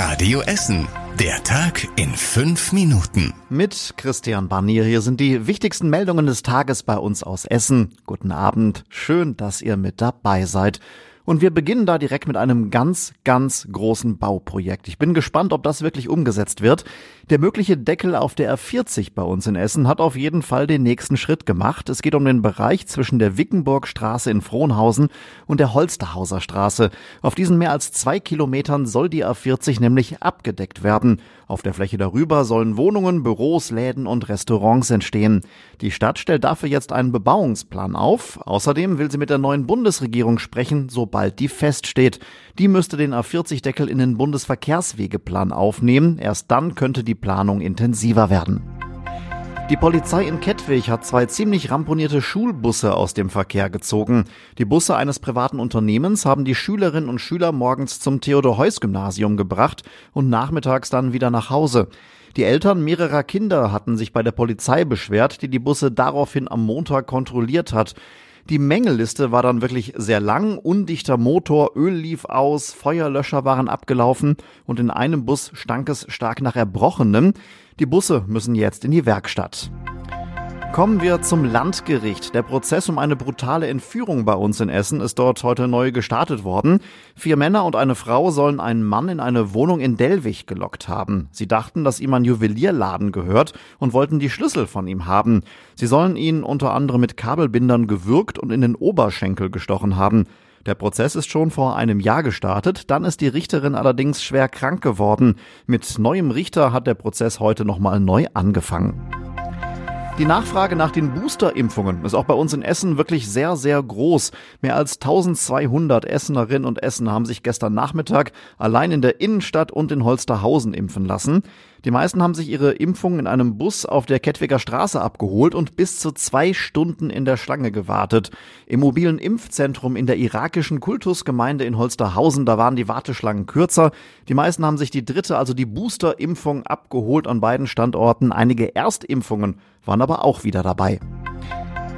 Radio Essen. Der Tag in fünf Minuten. Mit Christian Barnier. Hier sind die wichtigsten Meldungen des Tages bei uns aus Essen. Guten Abend. Schön, dass ihr mit dabei seid. Und wir beginnen da direkt mit einem ganz, ganz großen Bauprojekt. Ich bin gespannt, ob das wirklich umgesetzt wird. Der mögliche Deckel auf der R40 bei uns in Essen hat auf jeden Fall den nächsten Schritt gemacht. Es geht um den Bereich zwischen der Wickenburgstraße in Frohnhausen und der Holsterhauser Straße. Auf diesen mehr als zwei Kilometern soll die R40 nämlich abgedeckt werden. Auf der Fläche darüber sollen Wohnungen, Büros, Läden und Restaurants entstehen. Die Stadt stellt dafür jetzt einen Bebauungsplan auf. Außerdem will sie mit der neuen Bundesregierung sprechen, sobald die feststeht. Die müsste den A40-Deckel in den Bundesverkehrswegeplan aufnehmen. Erst dann könnte die Planung intensiver werden. Die Polizei in Kettwig hat zwei ziemlich ramponierte Schulbusse aus dem Verkehr gezogen. Die Busse eines privaten Unternehmens haben die Schülerinnen und Schüler morgens zum Theodor-Heuss-Gymnasium gebracht und nachmittags dann wieder nach Hause. Die Eltern mehrerer Kinder hatten sich bei der Polizei beschwert, die die Busse daraufhin am Montag kontrolliert hat. Die Mängelliste war dann wirklich sehr lang, undichter Motor, Öl lief aus, Feuerlöscher waren abgelaufen und in einem Bus stank es stark nach Erbrochenem. Die Busse müssen jetzt in die Werkstatt. Kommen wir zum Landgericht. Der Prozess um eine brutale Entführung bei uns in Essen ist dort heute neu gestartet worden. Vier Männer und eine Frau sollen einen Mann in eine Wohnung in Dellwig gelockt haben. Sie dachten, dass ihm ein Juwelierladen gehört und wollten die Schlüssel von ihm haben. Sie sollen ihn unter anderem mit Kabelbindern gewürgt und in den Oberschenkel gestochen haben. Der Prozess ist schon vor einem Jahr gestartet, dann ist die Richterin allerdings schwer krank geworden. Mit neuem Richter hat der Prozess heute nochmal neu angefangen. Die Nachfrage nach den Boosterimpfungen ist auch bei uns in Essen wirklich sehr, sehr groß. Mehr als 1200 Essenerinnen und Essen haben sich gestern Nachmittag allein in der Innenstadt und in Holsterhausen impfen lassen. Die meisten haben sich ihre Impfung in einem Bus auf der Kettwiger Straße abgeholt und bis zu zwei Stunden in der Schlange gewartet. Im mobilen Impfzentrum in der irakischen Kultusgemeinde in Holsterhausen, da waren die Warteschlangen kürzer. Die meisten haben sich die dritte, also die Boosterimpfung abgeholt an beiden Standorten. Einige Erstimpfungen waren aber auch wieder dabei.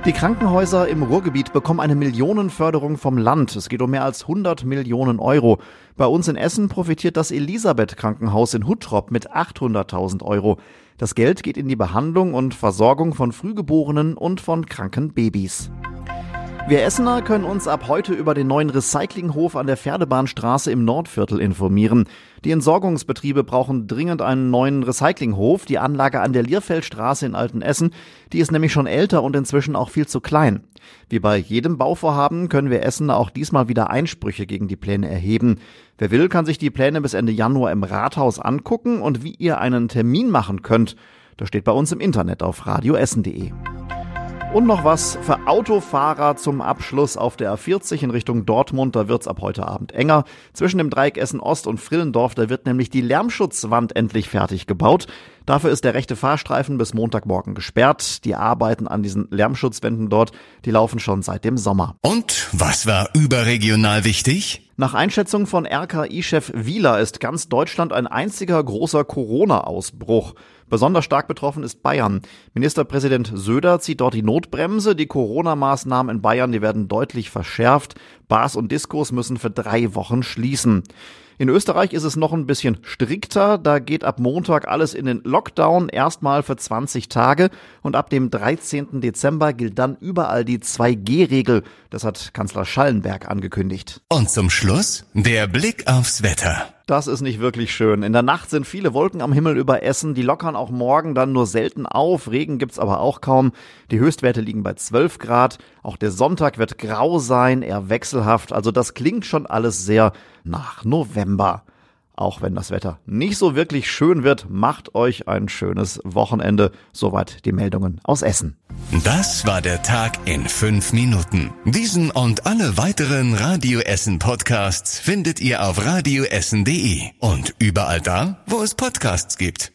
Die Krankenhäuser im Ruhrgebiet bekommen eine Millionenförderung vom Land. Es geht um mehr als 100 Millionen Euro. Bei uns in Essen profitiert das Elisabeth Krankenhaus in Huttrop mit 800.000 Euro. Das Geld geht in die Behandlung und Versorgung von Frühgeborenen und von kranken Babys. Wir Essener können uns ab heute über den neuen Recyclinghof an der Pferdebahnstraße im Nordviertel informieren. Die Entsorgungsbetriebe brauchen dringend einen neuen Recyclinghof. Die Anlage an der Lierfeldstraße in Altenessen, die ist nämlich schon älter und inzwischen auch viel zu klein. Wie bei jedem Bauvorhaben können wir Essener auch diesmal wieder Einsprüche gegen die Pläne erheben. Wer will, kann sich die Pläne bis Ende Januar im Rathaus angucken und wie ihr einen Termin machen könnt. Das steht bei uns im Internet auf radioessen.de. Und noch was für Autofahrer zum Abschluss auf der A40 in Richtung Dortmund. Da wird's ab heute Abend enger. Zwischen dem Dreieck Essen Ost und Frillendorf, da wird nämlich die Lärmschutzwand endlich fertig gebaut. Dafür ist der rechte Fahrstreifen bis Montagmorgen gesperrt. Die Arbeiten an diesen Lärmschutzwänden dort, die laufen schon seit dem Sommer. Und was war überregional wichtig? Nach Einschätzung von RKI-Chef Wieler ist ganz Deutschland ein einziger großer Corona-Ausbruch. Besonders stark betroffen ist Bayern. Ministerpräsident Söder zieht dort die Notbremse. Die Corona-Maßnahmen in Bayern, die werden deutlich verschärft. Bars und Diskos müssen für drei Wochen schließen. In Österreich ist es noch ein bisschen strikter. Da geht ab Montag alles in den Lockdown, erstmal für 20 Tage. Und ab dem 13. Dezember gilt dann überall die 2G-Regel. Das hat Kanzler Schallenberg angekündigt. Und zum Schluss der Blick aufs Wetter. Das ist nicht wirklich schön. In der Nacht sind viele Wolken am Himmel über Essen. Die lockern auch morgen dann nur selten auf. Regen gibt's aber auch kaum. Die Höchstwerte liegen bei 12 Grad. Auch der Sonntag wird grau sein, eher wechselhaft. Also das klingt schon alles sehr nach November. Auch wenn das Wetter nicht so wirklich schön wird, macht euch ein schönes Wochenende. Soweit die Meldungen aus Essen. Das war der Tag in fünf Minuten. Diesen und alle weiteren Radio Essen Podcasts findet ihr auf radioessen.de und überall da, wo es Podcasts gibt.